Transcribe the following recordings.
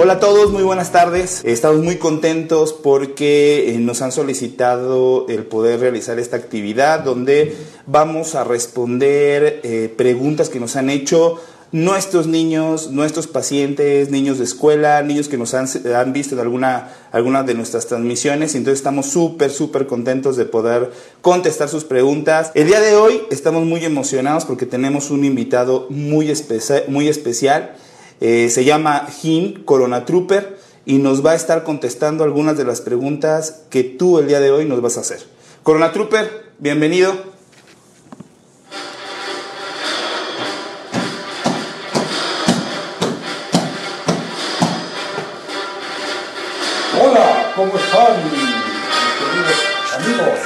Hola a todos, muy buenas tardes. Estamos muy contentos porque eh, nos han solicitado el poder realizar esta actividad donde vamos a responder eh, preguntas que nos han hecho nuestros niños, nuestros pacientes, niños de escuela, niños que nos han, visto en alguna, de nuestras transmisiones. Entonces estamos súper, súper contentos de poder contestar sus preguntas. El día de hoy estamos muy emocionados porque tenemos un invitado muy, muy especial. Eh, se llama Jin Corona Trooper y nos va a estar contestando algunas de las preguntas que tú el día de hoy nos vas a hacer. Corona Trooper, bienvenido. Hola, ¿cómo están mis queridos amigos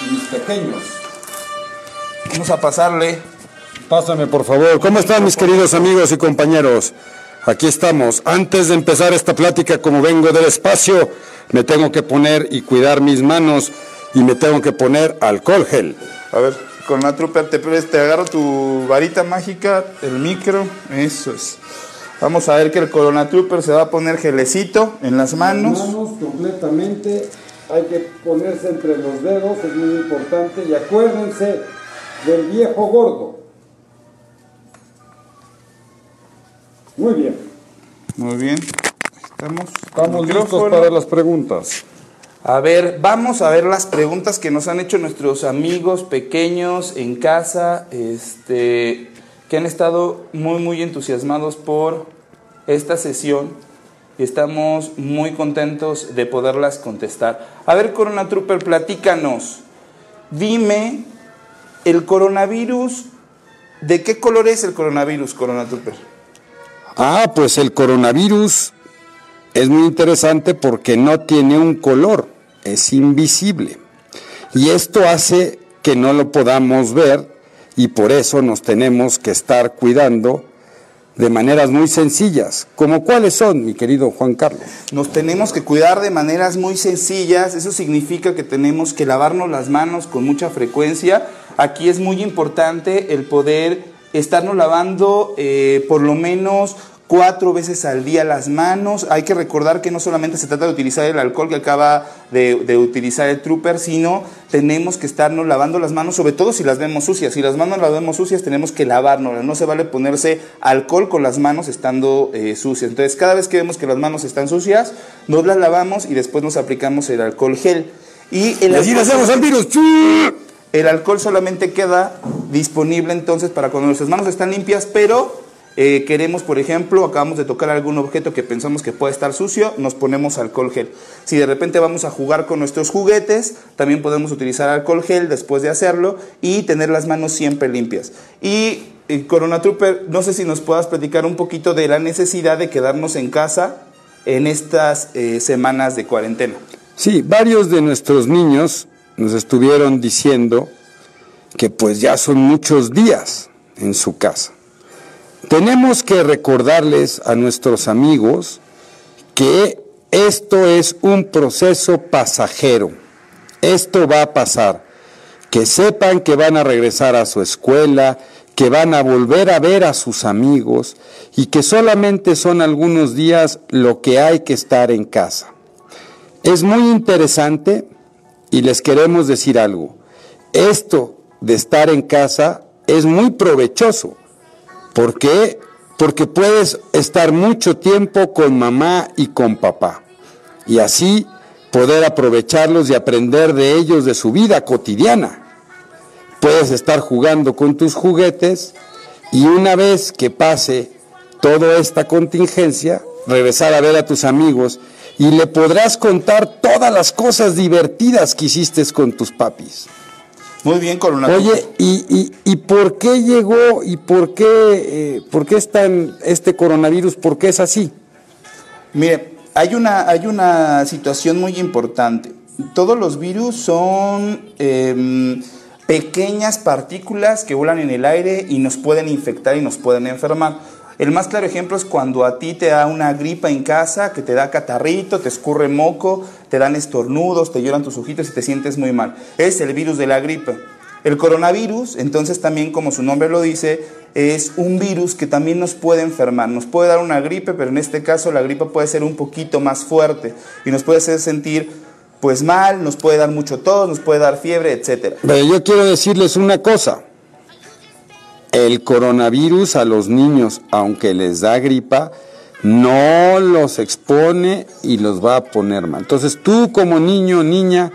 y mis pequeños? Vamos a pasarle Pásame, por favor. ¿Cómo están mis queridos amigos y compañeros? Aquí estamos. Antes de empezar esta plática, como vengo del espacio, me tengo que poner y cuidar mis manos y me tengo que poner alcohol gel. A ver, con la trupe te, te agarro tu varita mágica, el micro, eso es. Vamos a ver que el Corona Trooper se va a poner gelecito en las manos. Las manos completamente, hay que ponerse entre los dedos, es muy importante. Y acuérdense del viejo gordo. Muy bien. Muy bien. Estamos. Estamos listos para las preguntas. A ver, vamos a ver las preguntas que nos han hecho nuestros amigos pequeños en casa, este, que han estado muy, muy entusiasmados por esta sesión y estamos muy contentos de poderlas contestar. A ver, Corona Trooper, platícanos. Dime, el coronavirus, ¿de qué color es el coronavirus, Corona Trooper? Ah, pues el coronavirus es muy interesante porque no tiene un color, es invisible. Y esto hace que no lo podamos ver y por eso nos tenemos que estar cuidando de maneras muy sencillas. ¿Como cuáles son, mi querido Juan Carlos? Nos tenemos que cuidar de maneras muy sencillas. Eso significa que tenemos que lavarnos las manos con mucha frecuencia. Aquí es muy importante el poder estarnos lavando eh, por lo menos cuatro veces al día las manos. Hay que recordar que no solamente se trata de utilizar el alcohol que acaba de, utilizar el trooper, sino tenemos que estarnos lavando las manos, sobre todo si las vemos sucias. Si las manos las vemos sucias, tenemos que lavárnoslas. No se vale ponerse alcohol con las manos estando eh, sucias. Entonces, cada vez que vemos que las manos están sucias, nos las lavamos y después nos aplicamos el alcohol gel. Y el así hacemos al virus. El alcohol solamente queda disponible entonces para cuando nuestras manos están limpias, pero eh, queremos, por ejemplo, acabamos de tocar algún objeto que pensamos que puede estar sucio, nos ponemos alcohol gel. Si de repente vamos a jugar con nuestros juguetes, también podemos utilizar alcohol gel después de hacerlo y tener las manos siempre limpias. Y eh, Corona Trooper, no sé si nos puedas platicar un poquito de la necesidad de quedarnos en casa en estas eh, semanas de cuarentena. Sí, varios de nuestros niños nos estuvieron diciendo que pues ya son muchos días en su casa. Tenemos que recordarles a nuestros amigos que esto es un proceso pasajero. Esto va a pasar. Que sepan que van a regresar a su escuela, que van a volver a ver a sus amigos y que solamente son algunos días lo que hay que estar en casa. Es muy interesante y les queremos decir algo. Esto de estar en casa es muy provechoso ¿Por qué? Porque puedes estar mucho tiempo con mamá y con papá y así poder aprovecharlos y aprender de ellos de su vida cotidiana. Puedes estar jugando con tus juguetes y una vez que pase toda esta contingencia, regresar a ver a tus amigos y le podrás contar todas las cosas divertidas que hiciste con tus papis. Muy bien, Corona. Oye, ¿y, y, por qué llegó y por qué, eh, por qué está en este coronavirus? ¿Por qué es así? Mire, hay una, hay una situación muy importante. Todos los virus son, em, pequeñas partículas que vuelan en el aire y nos pueden infectar y nos pueden enfermar. El más claro ejemplo es cuando a ti te da una gripa en casa, que te da catarrito, te escurre moco, te dan estornudos, te lloran tus ojitos y te sientes muy mal. Es el virus de la gripe. El coronavirus, entonces también como su nombre lo dice, es un virus que también nos puede enfermar. Nos puede dar una gripe, pero en este caso la gripe puede ser un poquito más fuerte y nos puede hacer sentir pues mal, nos puede dar mucho tos, nos puede dar fiebre, etc. Pero yo quiero decirles una cosa. El coronavirus a los niños, aunque les da gripa, no los expone y los va a poner mal. Entonces tú como niño o niña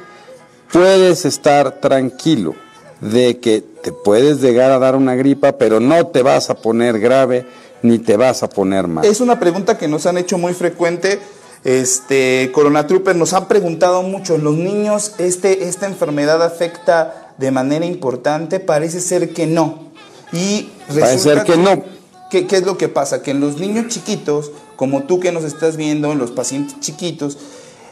puedes estar tranquilo de que te puedes llegar a dar una gripa, pero no te vas a poner grave ni te vas a poner mal. Es una pregunta que nos han hecho muy frecuente. Este, Corona Trooper nos han preguntado mucho, ¿los niños este, esta enfermedad afecta de manera importante? Parece ser que no. Y Parece ser que no. ¿Qué, ¿Qué es lo que pasa? Que en los niños chiquitos, como tú que nos estás viendo, en los pacientes chiquitos,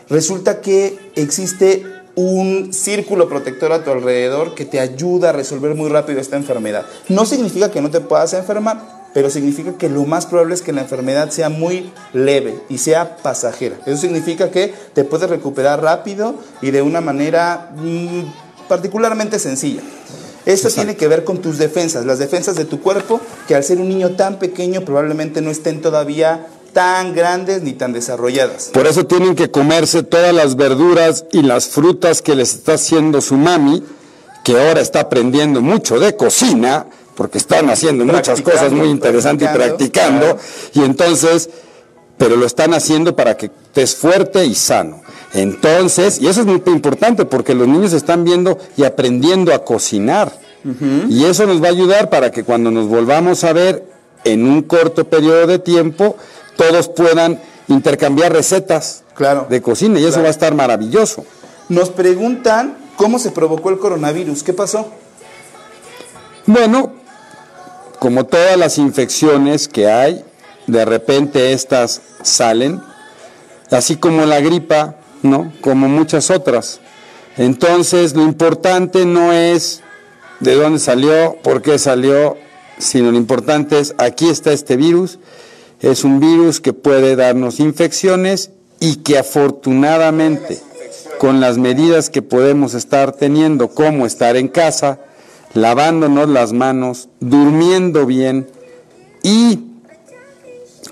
resulta que existe un círculo protector a tu alrededor que te ayuda a resolver muy rápido esta enfermedad. No significa que no te puedas enfermar, pero significa que lo más probable es que la enfermedad sea muy leve y sea pasajera. Eso significa que te puedes recuperar rápido y de una manera mmm, particularmente sencilla. Esto tiene que ver con tus defensas, las defensas de tu cuerpo, que al ser un niño tan pequeño probablemente no estén todavía tan grandes ni tan desarrolladas. Por eso tienen que comerse todas las verduras y las frutas que les está haciendo su mami, que ahora está aprendiendo mucho de cocina, porque están haciendo muchas cosas muy interesantes y practicando, claro. y entonces, pero lo están haciendo para que estés fuerte y sano. Entonces, y eso es muy importante porque los niños están viendo y aprendiendo a cocinar. Uh -huh. Y eso nos va a ayudar para que cuando nos volvamos a ver en un corto periodo de tiempo, todos puedan intercambiar recetas claro, de cocina y eso claro. va a estar maravilloso. Nos preguntan cómo se provocó el coronavirus. ¿Qué pasó? Bueno, como todas las infecciones que hay, de repente estas salen, así como la gripa, ¿no? Como muchas otras. Entonces, lo importante no es de dónde salió, por qué salió, sino lo importante es, aquí está este virus, es un virus que puede darnos infecciones y que afortunadamente, con las medidas que podemos estar teniendo, como estar en casa, lavándonos las manos, durmiendo bien y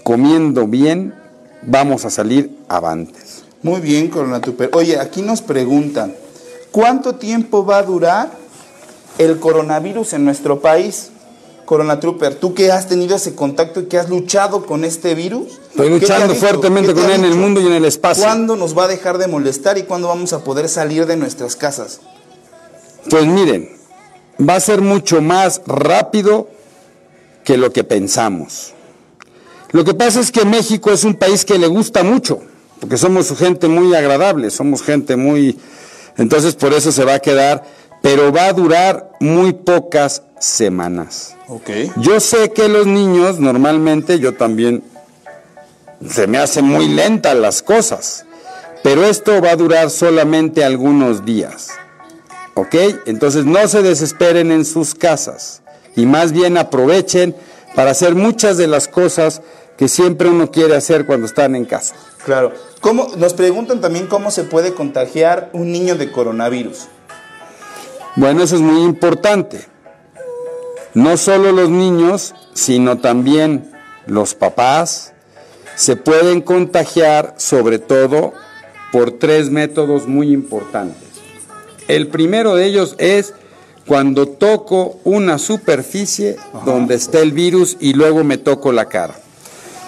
comiendo bien, vamos a salir avantes. Muy bien, Corona Tuper. Oye, aquí nos preguntan, ¿cuánto tiempo va a durar el coronavirus en nuestro país? Corona Trooper, tú que has tenido ese contacto y que has luchado con este virus. Estoy luchando fuertemente con él en el mundo y en el espacio. ¿Cuándo nos va a dejar de molestar y cuándo vamos a poder salir de nuestras casas? Pues miren, va a ser mucho más rápido que lo que pensamos. Lo que pasa es que México es un país que le gusta mucho, porque somos gente muy agradable, somos gente muy... Entonces por eso se va a quedar, pero va a durar muy pocas semanas. Okay. Yo sé que los niños normalmente, yo también, se me hacen muy lentas las cosas, pero esto va a durar solamente algunos días. ¿Ok? Entonces no se desesperen en sus casas y más bien aprovechen para hacer muchas de las cosas que siempre uno quiere hacer cuando están en casa. Claro. ¿Cómo, nos preguntan también cómo se puede contagiar un niño de coronavirus. Bueno, eso es muy importante. No solo los niños, sino también los papás se pueden contagiar sobre todo por tres métodos muy importantes. El primero de ellos es cuando toco una superficie Ajá. donde está el virus y luego me toco la cara.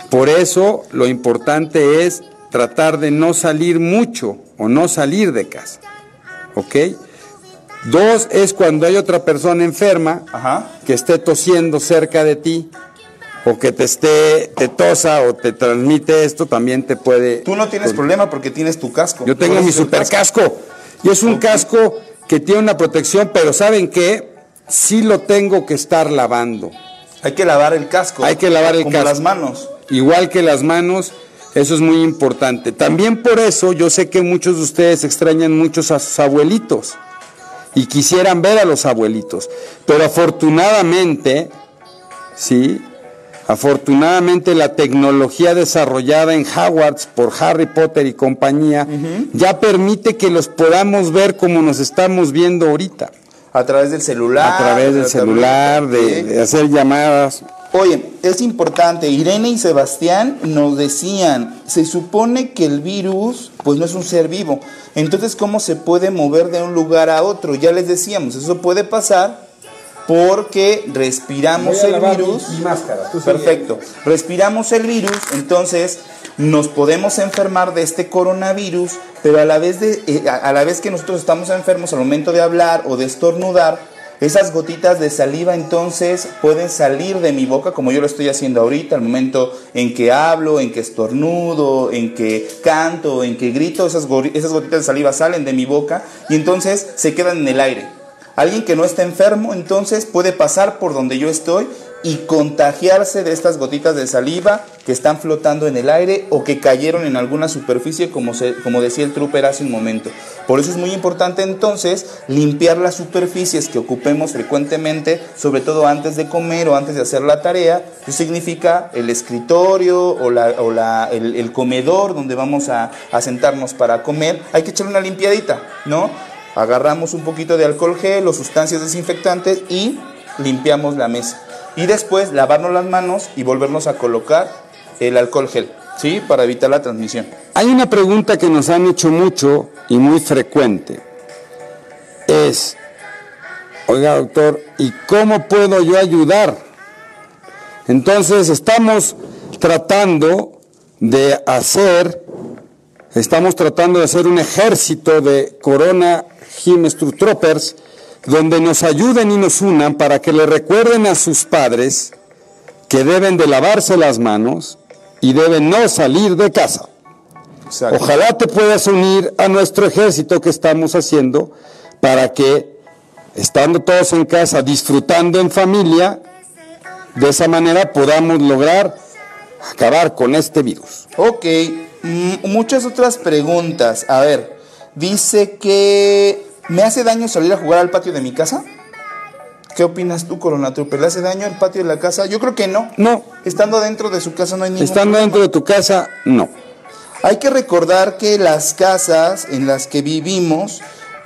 Por eso lo importante es tratar de no salir mucho o no salir de casa. ¿Ok? Dos es cuando hay otra persona enferma Ajá. que esté tosiendo cerca de ti o que te esté, te tosa o te transmite esto, también te puede... Tú no tienes problema porque tienes tu casco. Yo tengo mi super casco. casco. Y es un okay. casco que tiene una protección, pero ¿saben qué? Sí lo tengo que estar lavando. Hay que lavar el casco. Hay que lavar el como casco. las manos. Igual que las manos, eso es muy importante. También por eso yo sé que muchos de ustedes extrañan muchos a sus abuelitos. y quisieran ver a los abuelitos. Pero afortunadamente, sí, afortunadamente la tecnología desarrollada en Hogwarts por Harry Potter y compañía ya permite que los podamos ver como nos estamos viendo ahorita. A través del celular. A través del celular, de, de hacer llamadas. Oye, es importante, Irene y Sebastián nos decían, se supone que el virus pues no es un ser vivo, entonces ¿cómo se puede mover de un lugar a otro? Ya les decíamos, eso puede pasar porque respiramos el virus. Mi, máscara, Perfecto. Respiramos el virus, entonces nos podemos enfermar de este coronavirus, pero a la vez de eh, a la vez que nosotros estamos enfermos al momento de hablar o de estornudar, esas gotitas de saliva entonces pueden salir de mi boca como yo lo estoy haciendo ahorita, al momento en que hablo, en que estornudo, en que canto, en que grito, esas, esas gotitas de saliva salen de mi boca y entonces se quedan en el aire. Alguien que no está enfermo entonces puede pasar por donde yo estoy y contagiarse de estas gotitas de saliva que están flotando en el aire o que cayeron en alguna superficie, como, se, como decía el trooper hace un momento. Por eso es muy importante entonces limpiar las superficies que ocupemos frecuentemente, sobre todo antes de comer o antes de hacer la tarea. Eso significa el escritorio o, la, o la, el, comedor donde vamos a, a sentarnos para comer. Hay que echar una limpiadita, ¿no? Agarramos un poquito de alcohol gel o sustancias desinfectantes y limpiamos la mesa y después lavarnos las manos y volvernos a colocar el alcohol gel, ¿sí? Para evitar la transmisión. Hay una pregunta que nos han hecho mucho y muy frecuente. Es, oiga doctor, ¿y cómo puedo yo ayudar? Entonces estamos tratando de hacer, estamos tratando de hacer un ejército de Corona Himestru Troopers donde nos ayuden y nos unan para que le recuerden a sus padres que deben de lavarse las manos y deben no salir de casa. Exacto. Ojalá te puedas unir a nuestro ejército que estamos haciendo para que, estando todos en casa, disfrutando en familia, de esa manera podamos lograr acabar con este virus. Ok, muchas otras preguntas. A ver, dice que ¿Me hace daño salir a jugar al patio de mi casa? ¿Qué opinas tú, Corona Trooper? ¿Le hace daño al patio de la casa? Yo creo que no. No. Estando dentro de su casa no hay ningún Estando problema. dentro de tu casa, no. Hay que recordar que las casas en las que vivimos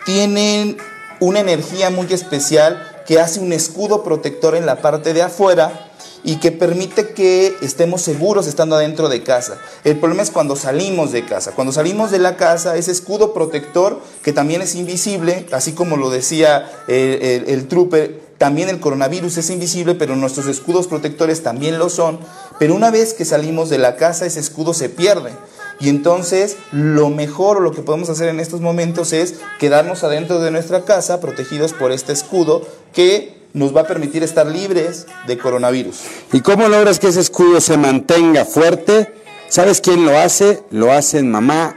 tienen una energía muy especial que hace un escudo protector en la parte de afuera y que permite que estemos seguros estando adentro de casa. El problema es cuando salimos de casa. Cuando salimos de la casa, ese escudo protector, que también es invisible, así como lo decía el, el, el trooper, también el coronavirus es invisible, pero nuestros escudos protectores también lo son. Pero una vez que salimos de la casa, ese escudo se pierde. Y entonces lo mejor o lo que podemos hacer en estos momentos es quedarnos adentro de nuestra casa protegidos por este escudo que nos va a permitir estar libres de coronavirus. ¿Y cómo logras que ese escudo se mantenga fuerte? ¿Sabes quién lo hace? Lo hace mamá,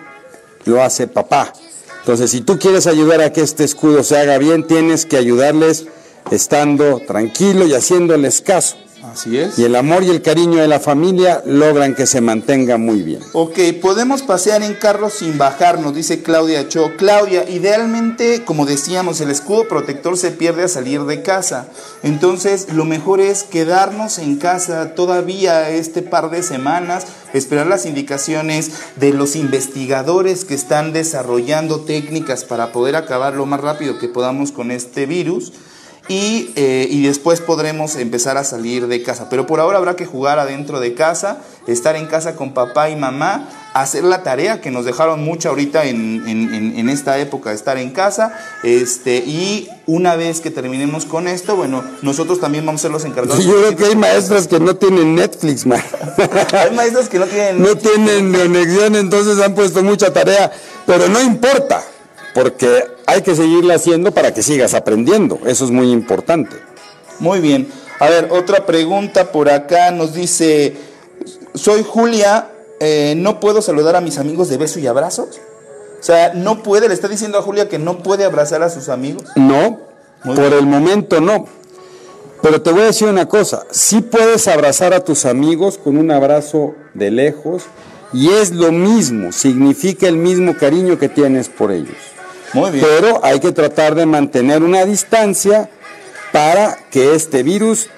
lo hace papá. Entonces, si tú quieres ayudar a que este escudo se haga bien, tienes que ayudarles estando tranquilo y haciéndoles caso. Así es. Y el amor y el cariño de la familia logran que se mantenga muy bien. Ok, podemos pasear en carro sin bajarnos, dice Claudia Cho. Claudia, idealmente, como decíamos, el escudo protector se pierde a salir de casa. Entonces, lo mejor es quedarnos en casa todavía este par de semanas, esperar las indicaciones de los investigadores que están desarrollando técnicas para poder acabar lo más rápido que podamos con este virus y, eh, y, después podremos empezar a salir de casa. Pero por ahora habrá que jugar adentro de casa, estar en casa con papá y mamá, hacer la tarea que nos dejaron mucho ahorita en, en, en esta época, estar en casa. Este, y una vez que terminemos con esto, bueno, nosotros también vamos a ser los encargados. Yo creo que hay maestras que no tienen Netflix, man. hay maestras que no tienen No tienen conexión, entonces han puesto mucha tarea, pero no importa porque hay que seguirla haciendo para que sigas aprendiendo. Eso es muy importante. Muy bien. A ver, otra pregunta por acá nos dice, soy Julia, eh, ¿no puedo saludar a mis amigos de beso y abrazos? O sea, no puede, le está diciendo a Julia que no puede abrazar a sus amigos. No, muy por bien. el momento no. Pero te voy a decir una cosa, sí puedes abrazar a tus amigos con un abrazo de lejos y es lo mismo, significa el mismo cariño que tienes por ellos. Muy bien. Pero hay que tratar de mantener una distancia para que este virus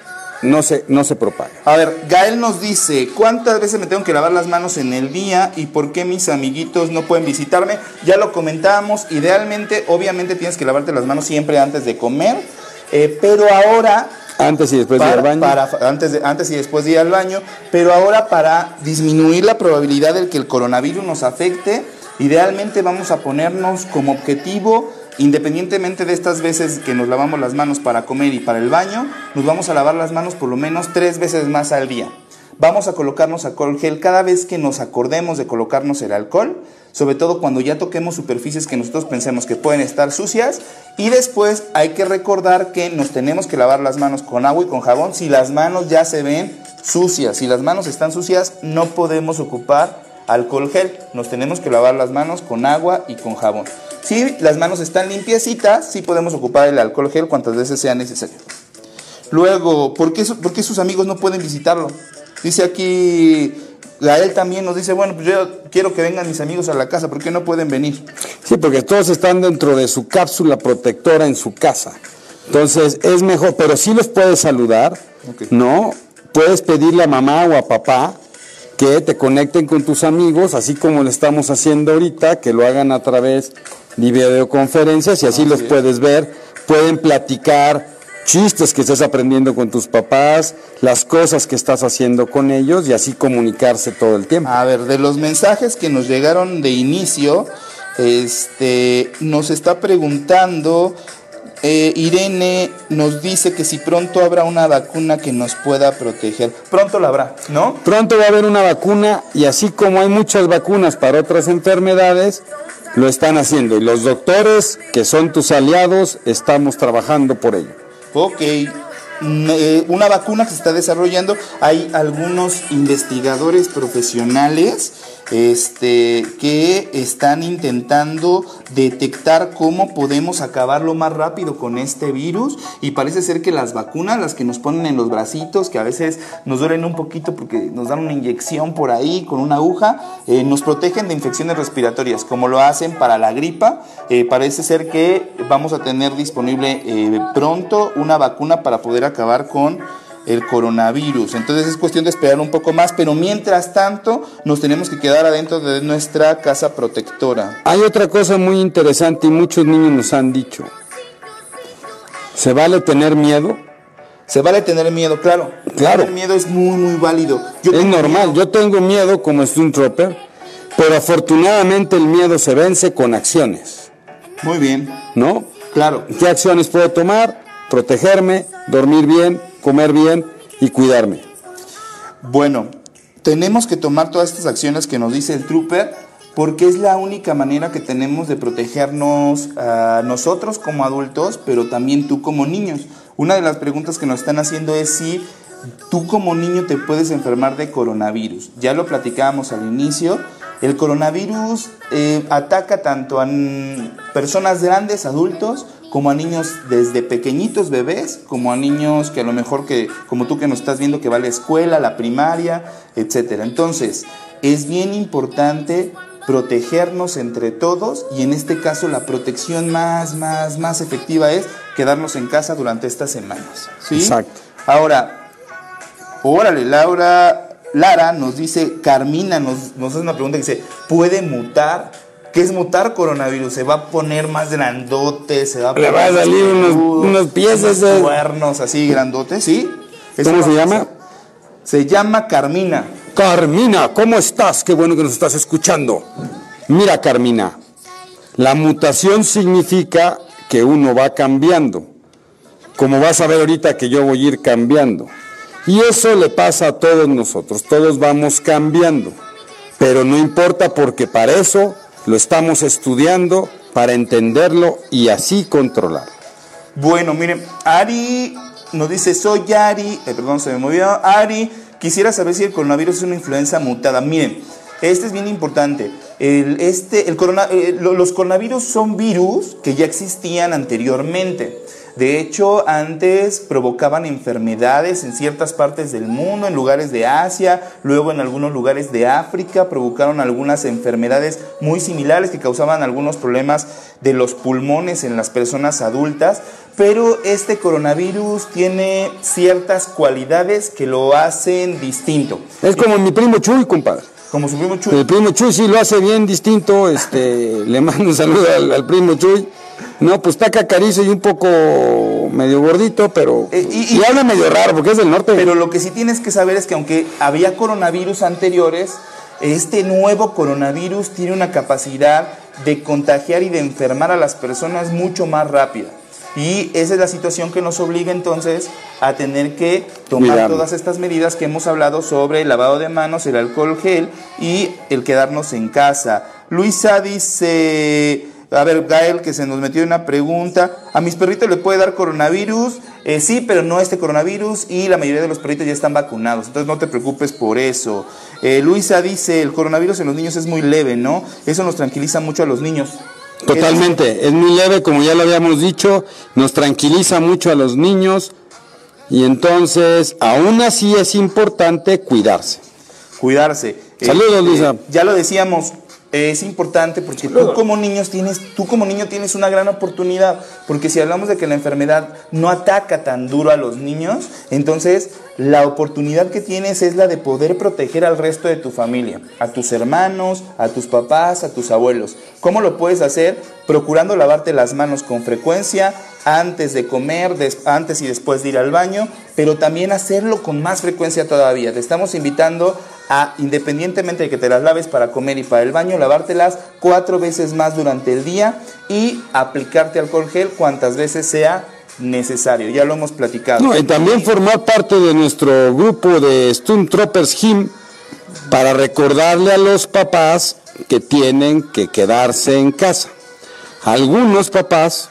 no se, no se propague. A ver, Gael nos dice, ¿cuántas veces me tengo que lavar las manos en el día y por qué mis amiguitos no pueden visitarme? Ya lo comentábamos, idealmente, obviamente tienes que lavarte las manos siempre antes de comer, eh, pero ahora... Antes y después de ir al baño. para- antes, de- antes y después de ir al baño, pero ahora para disminuir la probabilidad de que el coronavirus nos afecte, idealmente vamos a ponernos como objetivo, independientemente de estas veces que nos lavamos las manos para comer y para el baño, nos vamos a lavar las manos por lo menos tres veces más al día. Vamos a colocarnos alcohol gel cada vez que nos acordemos de colocarnos el alcohol, sobre todo cuando ya toquemos superficies que nosotros pensemos que pueden estar sucias. Y después hay que recordar que nos tenemos que lavar las manos con agua y con jabón si las manos ya se ven sucias. Si las manos están sucias, no podemos ocupar alcohol gel. Nos tenemos que lavar las manos con agua y con jabón. Si las manos están limpiecitas, sí podemos ocupar el alcohol gel cuantas veces sea necesario. Luego, ¿por qué, su- por qué sus amigos no pueden visitarlo? Dice aquí, Gael también nos dice, bueno, pues yo quiero que vengan mis amigos a la casa, ¿por qué no pueden venir? Sí, porque todos están dentro de su cápsula protectora en su casa. Entonces es mejor, pero sí los puedes saludar. ¿no? Puedes pedirle a mamá o a papá que te conecten con tus amigos, así como lo estamos haciendo ahorita, que lo hagan a través de videoconferencias y así los puedes ver. Pueden platicar chistes que estés aprendiendo con tus papás, las cosas que estás haciendo con ellos y así comunicarse todo el tiempo. A ver, de los mensajes que nos llegaron de inicio, este, nos está preguntando, eh, Irene nos dice que si pronto habrá una vacuna que nos pueda proteger. Pronto la habrá, ¿no? Pronto va a haber una vacuna y así como hay muchas vacunas para otras enfermedades, lo están haciendo. Y los doctores, que son tus aliados, estamos trabajando por ello. Ok. Eh, Una vacuna que se está desarrollando, hay algunos investigadores profesionales este, que están intentando detectar cómo podemos acabarlo más rápido con este virus y parece ser que las vacunas, las que nos ponen en los bracitos, que a veces nos duelen un poquito porque nos dan una inyección por ahí con una aguja, eh, nos protegen de infecciones respiratorias, como lo hacen para la gripa. Eh, parece ser que vamos a tener disponible eh, pronto una vacuna para poder acabar con el coronavirus. Entonces es cuestión de esperar un poco más, pero mientras tanto nos tenemos que quedar adentro de nuestra casa protectora. Hay otra cosa muy interesante y muchos niños nos han dicho. ¿Se vale tener miedo? Se vale tener miedo, claro. Claro. El miedo es muy, muy válido. Yo es normal, miedo. yo tengo miedo como Trooper, pero afortunadamente el miedo se vence con acciones, Muy bien, ¿no? claro. ¿Qué acciones puedo tomar? Protegerme, dormir bien, comer bien y cuidarme. Bueno, tenemos que tomar todas estas acciones que nos dice el trooper porque es la única manera que tenemos de protegernos a nosotros como adultos, pero también tú como niños. Una de las preguntas que nos están haciendo es si tú como niño te puedes enfermar de coronavirus. Ya lo platicábamos al inicio. El coronavirus eh, ataca tanto a personas grandes, adultos, como a niños desde pequeñitos bebés, como a niños que a lo mejor que, como tú que nos estás viendo, que va a la escuela, la primaria, etcétera. Entonces, es bien importante protegernos entre todos y en este caso la protección más, más, más efectiva es quedarnos en casa durante estas semanas. ¿sí? Exacto. Ahora, órale, Laura, Lara nos dice, Carmina nos, nos hace una pregunta que dice, ¿puede mutar? ¿Qué es mutar coronavirus? ¿Se va a poner más grandote? ¿Se va a Le va a poner salir unos- unos pies unos ese- cuernos así grandotes, ¿sí? ¿Cómo se llama? Se llama Carmina. Carmina, ¿cómo estás? Qué bueno que nos estás escuchando. Mira, Carmina, la mutación significa que uno va cambiando. Como vas a ver ahorita que yo voy a ir cambiando. Y eso le pasa a todos nosotros, todos vamos cambiando. Pero no importa porque para eso lo estamos estudiando, para entenderlo y así controlarlo. Bueno, miren, Ari nos dice, soy Ari, eh, perdón, se me movió, Ari, quisiera saber si el coronavirus es una influenza mutada. Miren, Este es bien importante. El, este, el corona, eh, los coronavirus son virus que ya existían anteriormente. De hecho, antes provocaban enfermedades en ciertas partes del mundo, en lugares de Asia, luego en algunos lugares de África, provocaron algunas enfermedades muy similares que causaban algunos problemas de los pulmones en las personas adultas, pero este coronavirus tiene ciertas cualidades que lo hacen distinto. Es como mi primo Chuy, compadre. Como su primo Chuy. El primo Chuy sí lo hace bien distinto, este, le mando un saludo al, al primo Chuy. No, pues está cacarizo y un poco medio gordito, pero. Eh, y- y, y- habla medio raro porque es del norte. Pero lo que sí tienes que saber es que aunque había coronavirus anteriores, este nuevo coronavirus tiene una capacidad de contagiar y de enfermar a las personas mucho más rápida. Y esa es la situación que nos obliga entonces a tener que tomar todas estas medidas que hemos hablado sobre el lavado de manos, el alcohol gel y el quedarnos en casa. Luisa dice, a ver, Gael, que se nos metió una pregunta. ¿A mis perritos le puede dar coronavirus? Eh, sí, pero no este coronavirus y la mayoría de los perritos ya están vacunados, entonces no te preocupes por eso. Eh, Luisa dice, el coronavirus en los niños es muy leve, ¿no? Eso nos tranquiliza mucho a los niños. Totalmente, es muy leve, como ya lo habíamos dicho, nos tranquiliza mucho a los niños y entonces, aún así es importante cuidarse. cuidarse. Saludos, Luisa. ya lo decíamos, eh, es importante porque tú como niños tienes, tú como niño tienes una gran oportunidad, porque si hablamos de que la enfermedad no ataca tan duro a los niños, entonces la oportunidad que tienes es la de poder proteger al resto de tu familia, a tus hermanos, a tus papás, a tus abuelos. ¿Cómo lo puedes hacer? Procurando lavarte las manos con frecuencia, antes de comer, des- antes y después de ir al baño, pero también hacerlo con más frecuencia todavía. Te estamos invitando independientemente de que te las laves para comer y para el baño, lavártelas cuatro veces más durante el día y aplicarte alcohol gel cuantas veces sea necesario. Ya lo hemos platicado. Y también formar parte de nuestro grupo de Stormtroopers Him para recordarle a los papás que tienen que quedarse en casa. Algunos papás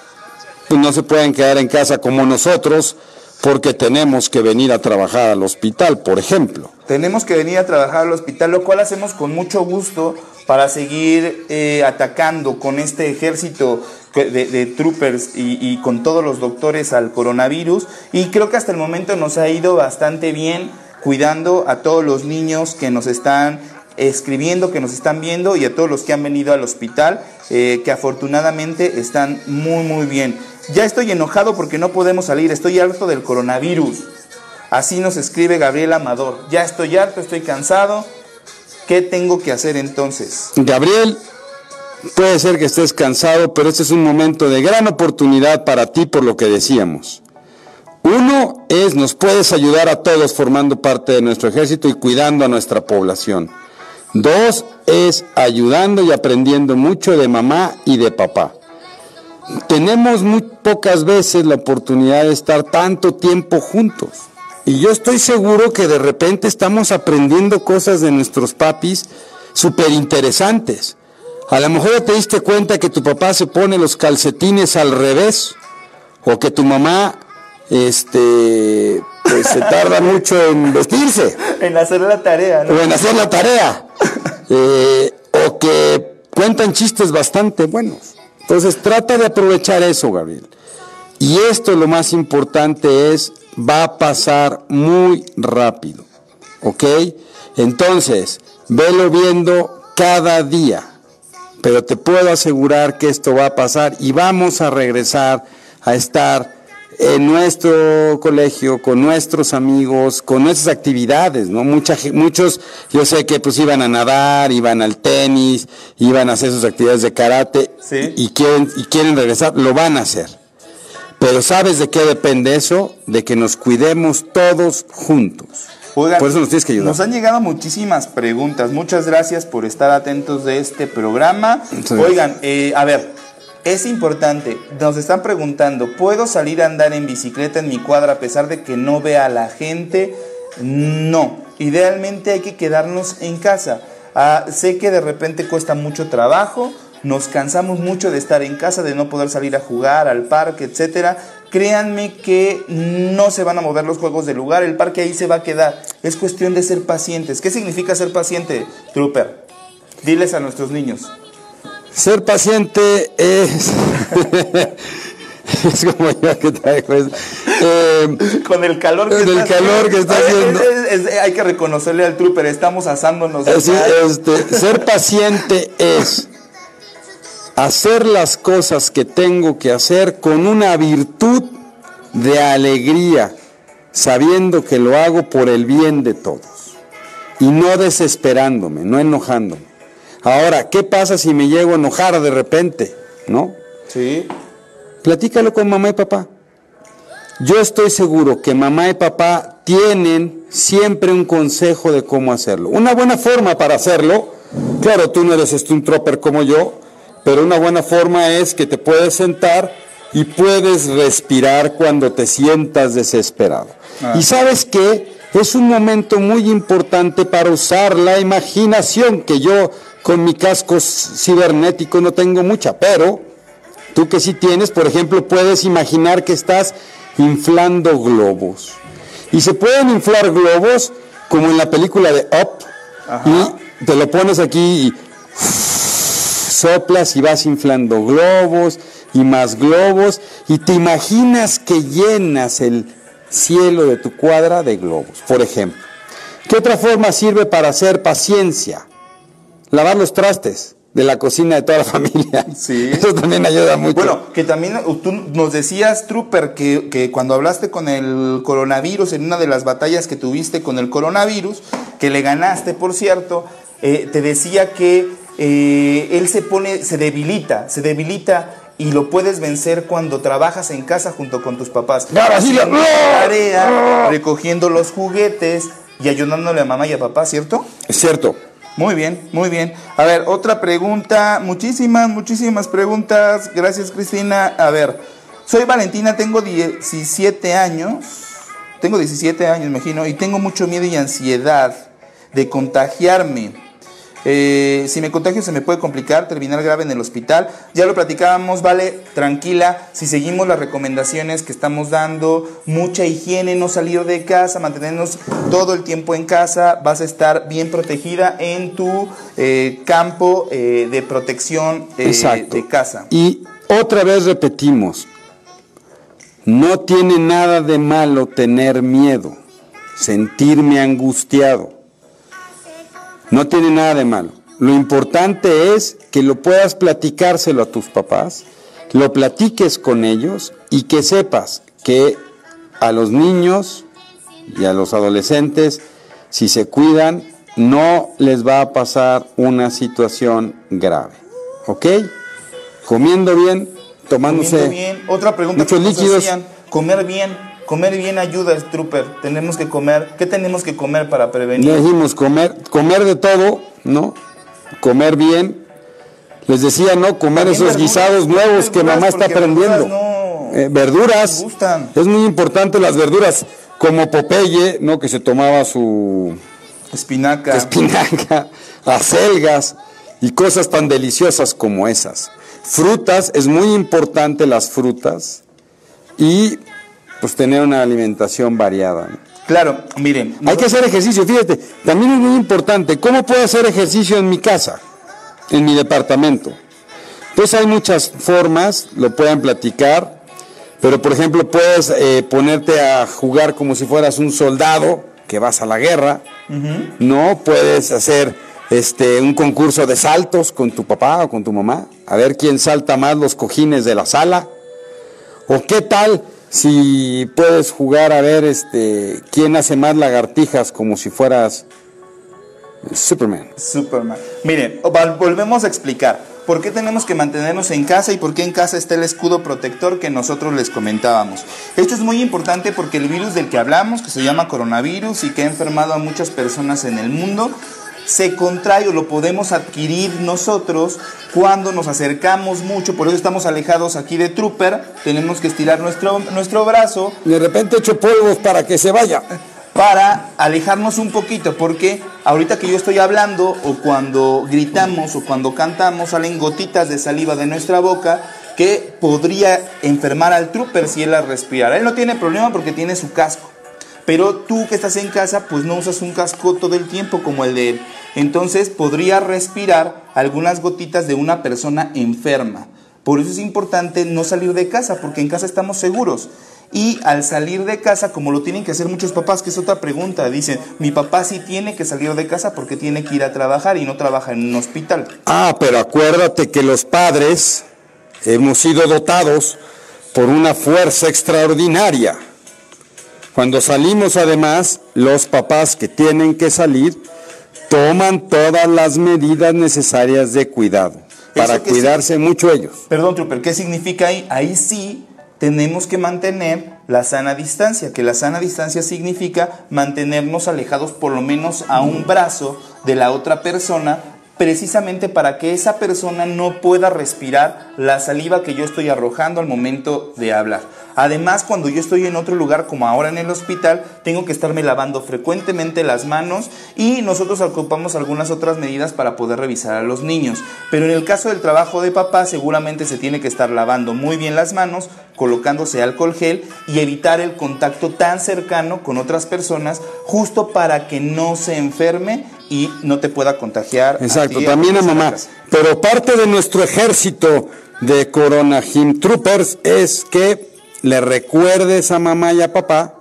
pues, no se pueden quedar en casa como nosotros porque tenemos que venir a trabajar al hospital, por ejemplo. Tenemos que venir a trabajar al hospital, lo cual hacemos con mucho gusto para seguir eh, atacando con este ejército de, de troopers y, y con todos los doctores al coronavirus. Y creo que hasta el momento nos ha ido bastante bien cuidando a todos los niños que nos están escribiendo, que nos están viendo y a todos los que han venido al hospital, eh, que afortunadamente están muy, muy bien. Ya estoy enojado porque no podemos salir, estoy harto del coronavirus. Así nos escribe Gabriel Amador. Ya estoy harto, estoy cansado. ¿Qué tengo que hacer entonces? Gabriel, puede ser que estés cansado, pero este es un momento de gran oportunidad para ti por lo que decíamos. Uno es, nos puedes ayudar a todos formando parte de nuestro ejército y cuidando a nuestra población. Dos es ayudando y aprendiendo mucho de mamá y de papá. Tenemos muy pocas veces la oportunidad de estar tanto tiempo juntos. Y yo estoy seguro que de repente estamos aprendiendo cosas de nuestros papis súper interesantes. A lo mejor ya te diste cuenta que tu papá se pone los calcetines al revés o que tu mamá este pues, se tarda mucho en vestirse En hacer la tarea, ¿no? o en hacer la tarea eh, o que cuentan chistes bastante buenos. Entonces trata de aprovechar eso, Gabriel. Y esto lo más importante es, va a pasar muy rápido, ¿ok? Entonces, velo viendo cada día, pero te puedo asegurar que esto va a pasar y vamos a regresar a estar en nuestro colegio, con nuestros amigos, con nuestras actividades, ¿no? Mucha, muchos, yo sé que pues iban a nadar, iban al tenis, iban a hacer sus actividades de karate Sí. y, quieren, y quieren regresar, lo van a hacer. Pero ¿sabes de qué depende eso? De que nos cuidemos todos juntos. Oigan, Por eso nos tienes que ayudar. Nos han llegado muchísimas preguntas. Muchas gracias por estar atentos de este programa. Oigan, eh, a ver, es importante. Nos están preguntando, ¿puedo salir a andar en bicicleta en mi cuadra a pesar de que no vea a la gente? No. Idealmente hay que quedarnos en casa. Ah, sé que de repente cuesta mucho trabajo. Nos cansamos mucho de estar en casa, de no poder salir a jugar al parque, etcétera. Créanme que no se van a mover los juegos del lugar, el parque ahí se va a quedar. Es cuestión de ser pacientes. ¿Qué significa ser paciente, Trooper? Diles a nuestros niños. Ser paciente es... es como yo que traigo eso. Eh, Con el calor que está calor que está Ay, haciendo. es- es- hay que reconocerle al trooper, estamos asándonos. acá. este, ser paciente es hacer las cosas que tengo que hacer con una virtud de alegría, sabiendo que lo hago por el bien de todos y no desesperándome, no enojándome. Ahora, ¿qué pasa si me llego a enojar de repente? ¿No? Sí. Platícalo con mamá y papá. Yo estoy seguro que mamá y papá tienen siempre un consejo de cómo hacerlo. Una buena forma para hacerlo, claro, tú no eres este un tropper como yo, pero una buena forma es que te puedes sentar y puedes respirar cuando te sientas desesperado. Y sabes qué? Es un momento muy importante para usar la imaginación, que yo con mi casco cibernético no tengo mucha, pero Tú que sí tienes, por ejemplo, puedes imaginar que estás inflando globos. Y se pueden inflar globos como en la película de Up. Y te lo pones aquí y soplas y vas inflando globos y más globos. Y te imaginas que llenas el cielo de tu cuadra de globos, por ejemplo. ¿Qué otra forma sirve para hacer paciencia? Lavar los trastes de la cocina de toda la familia. Sí. Eso también ayuda mucho. Bueno, que también uh, tú nos decías, Trooper, que, que cuando hablaste con el coronavirus, en una de las batallas que tuviste con el coronavirus, que le ganaste, por cierto, eh, te decía que eh, él se pone, se debilita, se debilita y lo puedes vencer cuando trabajas en casa junto con tus papás. Haciendo la tarea, recogiendo los juguetes y ayudándole a mamá y a papá, ¿cierto? es cierto. Muy bien, muy bien. A ver, otra pregunta. Muchísimas, muchísimas preguntas. Gracias, Cristina. A ver, soy Valentina, tengo 17 años. Tengo 17 años, imagino, y tengo mucho miedo y ansiedad de contagiarme. Eh, si me contagio se me puede complicar, terminar grave en el hospital. Ya lo platicábamos, vale, tranquila. Si seguimos las recomendaciones que estamos dando, mucha higiene, no salir de casa, mantenernos todo el tiempo en casa, vas a estar bien protegida en tu eh, campo eh, de protección eh, de casa. Y otra vez repetimos, no tiene nada de malo tener miedo, sentirme angustiado. No tiene nada de malo. Lo importante es que lo puedas platicárselo a tus papás, lo platiques con ellos y que sepas que a los niños y a los adolescentes, si se cuidan, no les va a pasar una situación grave. ¿Ok? Comiendo bien, tomándose Comiendo bien. Otra pregunta muchos que líquidos. hacían, comer bien. Comer bien ayuda, Trooper. Tenemos que comer. ¿Qué tenemos que comer para prevenir? Le dijimos comer, comer de todo, ¿no? Comer bien. Les decía, ¿no? Comer También esos verduras, guisados nuevos que mamá está aprendiendo. verduras no Eh, verduras. me gustan. Es muy importante las verduras. Como Popeye, ¿no? Que se tomaba su Espinaca. espinaca, acelgas y cosas tan deliciosas como esas. Frutas, es muy importante las frutas y pues tener una alimentación variada. ¿no? Claro, miren. Hay que hacer ejercicio, fíjate, también es muy importante, ¿cómo puedo hacer ejercicio en mi casa, en mi departamento? Pues hay muchas formas, lo pueden platicar, pero por ejemplo puedes eh, ponerte a jugar como si fueras un soldado que vas a la guerra, no puedes hacer este un concurso de saltos con tu papá o con tu mamá, a ver quién salta más los cojines de la sala, o qué tal si puedes jugar a ver este quién hace más lagartijas como si fueras Superman. Superman. Miren, volvemos a explicar. ¿Por qué tenemos que mantenernos en casa y por qué en casa está el escudo protector que nosotros les comentábamos? Esto es muy importante porque el virus del que hablamos, que se llama coronavirus y que ha enfermado a muchas personas en el mundo, se contrae o lo podemos adquirir nosotros cuando nos acercamos mucho, por eso estamos alejados aquí de Trooper, tenemos que estirar nuestro, nuestro brazo De repente echo polvos para que se vaya. para alejarnos un poquito, porque ahorita que yo estoy hablando o cuando gritamos o cuando cantamos salen gotitas de saliva de nuestra boca que podría enfermar al trooper si él la respirara. Él no tiene problema porque tiene su casco. Pero tú que estás en casa, pues no usas un casco todo el tiempo como el de él. Entonces podría respirar algunas gotitas de una persona enferma. Por eso es importante no salir de casa, porque en casa estamos seguros. Y al salir de casa, como lo tienen que hacer muchos papás, que es otra pregunta, dicen, mi papá sí tiene que salir de casa porque tiene que ir a trabajar y no trabaja en un hospital. Ah, pero acuérdate que los padres hemos sido dotados por una fuerza extraordinaria. Cuando salimos además, los papás que tienen que salir toman todas las medidas necesarias de cuidado para cuidarse mucho ellos. Perdón, Trooper, ¿qué significa ahí? Ahí sí tenemos que mantener la sana distancia, que la sana distancia significa mantenernos alejados por lo menos a un brazo de la otra persona, precisamente para que esa persona no pueda respirar la saliva que yo estoy arrojando al momento de hablar. Además, cuando yo estoy en otro lugar, como ahora en el hospital, tengo que estarme lavando frecuentemente las manos y nosotros ocupamos algunas otras medidas para poder revisar a los niños. Pero en el caso del trabajo de papá, seguramente se tiene que estar lavando muy bien las manos, colocándose alcohol gel y evitar el contacto tan cercano con otras personas, justo para que no se enferme y no te pueda contagiar. Exacto, también a mamá. Pero parte de nuestro ejército de Corona Gym Troopers es que le recuerdes a mamá y a papá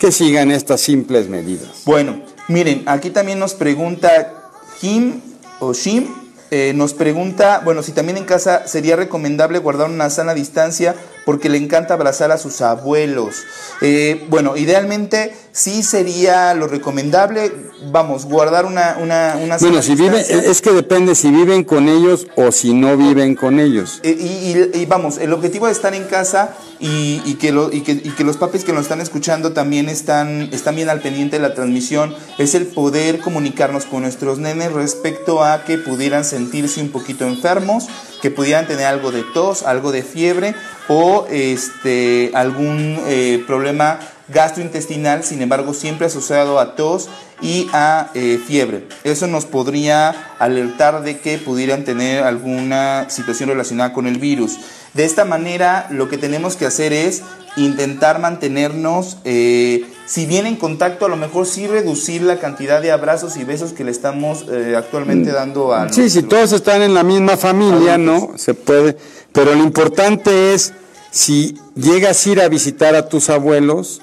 que sigan estas simples medidas. Bueno, miren, aquí también nos pregunta Kim o Shim, eh, nos pregunta, bueno, si también en casa sería recomendable guardar una sana distancia porque le encanta abrazar a sus abuelos. Eh, bueno, idealmente sí sería lo recomendable, vamos, guardar una, una, una Bueno, si viven, es que depende si viven con ellos o si no viven con ellos. Eh, y, vamos, el objetivo de estar en casa y, que, lo, y, que, que los papis que nos están escuchando también están, están bien al pendiente de la transmisión, es el poder comunicarnos con nuestros nenes respecto a que pudieran sentirse un poquito enfermos, que pudieran tener algo de tos, algo de fiebre o este, algún eh, problema gastrointestinal, sin embargo siempre asociado a tos y a eh, fiebre. Eso nos podría alertar de que pudieran tener alguna situación relacionada con el virus. De esta manera lo que tenemos que hacer es intentar mantenernos, eh, si bien en contacto, a lo mejor sí reducir la cantidad de abrazos y besos que le estamos actualmente mm. dando a... Sí, si todos están en la misma familia, ¿no? Se puede pero lo importante es, si llegas a ir a visitar a tus abuelos,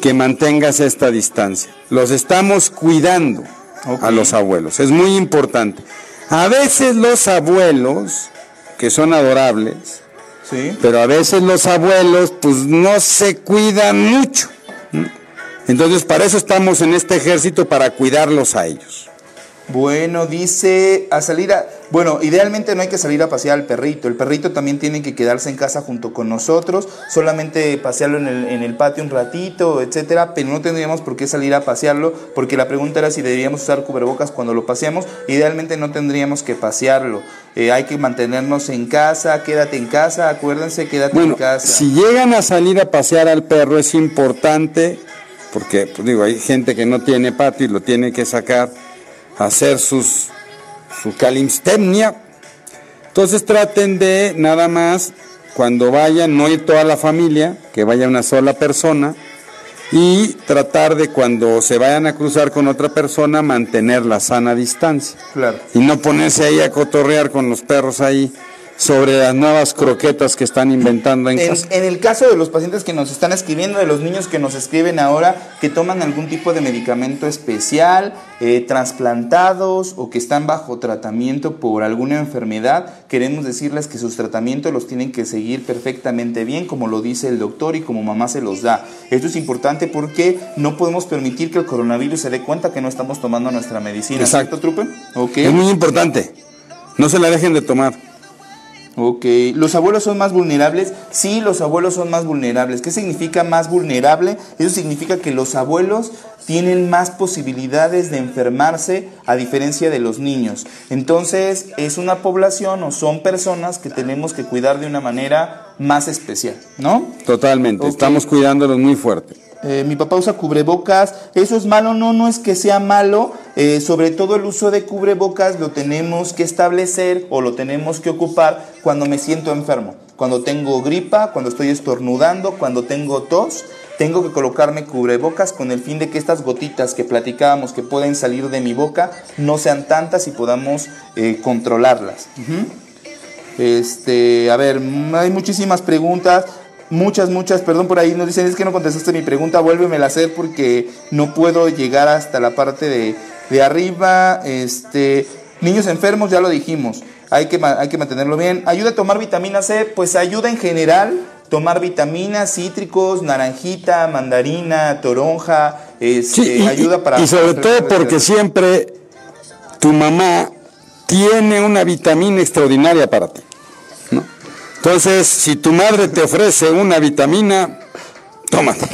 que mantengas esta distancia. Los estamos cuidando a los abuelos, es muy importante. A veces los abuelos, que son adorables, pero a veces los abuelos pues no se cuidan mucho. Entonces para eso estamos en este ejército, para cuidarlos a ellos. Bueno, dice a salir a... Bueno, idealmente no hay que salir a pasear al perrito. El perrito también tiene que quedarse en casa junto con nosotros, solamente pasearlo en el, en el patio un ratito, etcétera, pero no tendríamos por qué salir a pasearlo, porque la pregunta era si deberíamos usar cubrebocas cuando lo paseamos. Idealmente no tendríamos que pasearlo. Eh, hay que mantenernos en casa, quédate en casa, acuérdense, quédate en casa. Si llegan a salir a pasear al perro es importante, porque pues digo, hay gente que no tiene patio y lo tiene que sacar hacer sus, su calimstemnia. Entonces traten de nada más, cuando vayan, no ir toda la familia, que vaya una sola persona, y tratar de cuando se vayan a cruzar con otra persona, mantener la sana distancia. Claro. Y no ponerse ahí a cotorrear con los perros ahí sobre las nuevas croquetas que están inventando en, casa. En el caso de los pacientes que nos están escribiendo, de los niños que nos escriben ahora, que toman algún tipo de medicamento especial, eh, trasplantados o que están bajo tratamiento por alguna enfermedad, queremos decirles que sus tratamientos los tienen que seguir perfectamente bien, como lo dice el doctor y como mamá se los da. Esto es importante porque no podemos permitir que el coronavirus se dé cuenta que no estamos tomando nuestra medicina. Exacto, Trupe. Okay. Es muy importante. No se la dejen de tomar. Ok, ¿los abuelos son más vulnerables? Sí, los abuelos son más vulnerables. ¿Qué significa más vulnerable? Eso significa que los abuelos tienen más posibilidades de enfermarse a diferencia de los niños. Entonces, es una población o son personas que tenemos que cuidar de una manera más especial, ¿no? Totalmente, estamos cuidándolos muy fuerte. Eh, mi papá usa cubrebocas, ¿eso es malo? No, no es que sea malo, eh, sobre todo el uso de cubrebocas lo tenemos que establecer o lo tenemos que ocupar cuando me siento enfermo, cuando tengo gripa, cuando estoy estornudando, cuando tengo tos, tengo que colocarme cubrebocas con el fin de que estas gotitas que platicábamos que pueden salir de mi boca no sean tantas y podamos eh, controlarlas. Este, a ver, hay muchísimas preguntas. Muchas, muchas, perdón por ahí, nos dicen, es que no contestaste mi pregunta, vuélvemela a hacer porque no puedo llegar hasta la parte de, de arriba. Este, niños enfermos, ya lo dijimos, hay que, hay que mantenerlo bien. Ayuda a tomar vitamina C, pues ayuda en general tomar vitaminas, cítricos, naranjita, mandarina, toronja, este, ayuda para... Y sobre todo porque siempre tu mamá tiene una vitamina extraordinaria para ti. Entonces, si tu madre te ofrece una vitamina, tómate.